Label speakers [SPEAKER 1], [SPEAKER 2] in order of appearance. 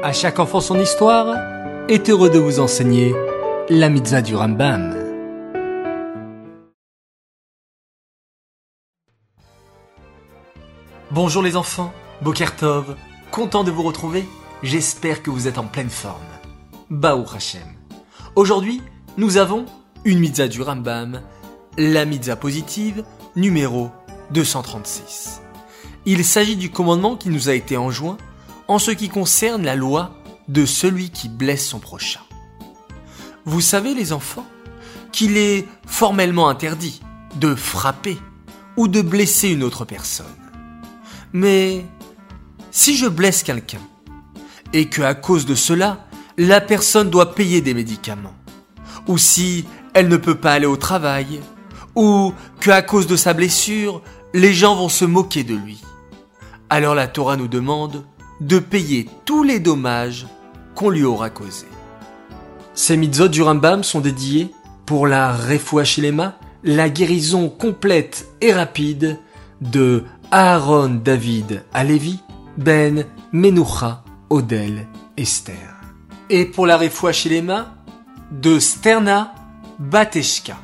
[SPEAKER 1] À chaque enfant son histoire est heureux de vous enseigner la mitzvah du Rambam. Bonjour les enfants, Bokertov, content de vous retrouver, j'espère que vous êtes en pleine forme. Baou Hashem. Aujourd'hui, nous avons une mitzvah du Rambam, la mitzvah positive numéro 236. Il s'agit du commandement qui nous a été enjoint en ce qui concerne la loi de celui qui blesse son prochain. Vous savez les enfants qu'il est formellement interdit de frapper ou de blesser une autre personne. Mais si je blesse quelqu'un et que à cause de cela, la personne doit payer des médicaments, ou si elle ne peut pas aller au travail, ou que à cause de sa blessure, les gens vont se moquer de lui. Alors la Torah nous demande de payer tous les dommages qu'on lui aura causés. Ces mitzvot du Rambam sont dédiés pour la Refoua la guérison complète et rapide de Aaron David Alevi, Ben Menucha Odel Esther. Et pour la Refoua de Sterna Bateshka.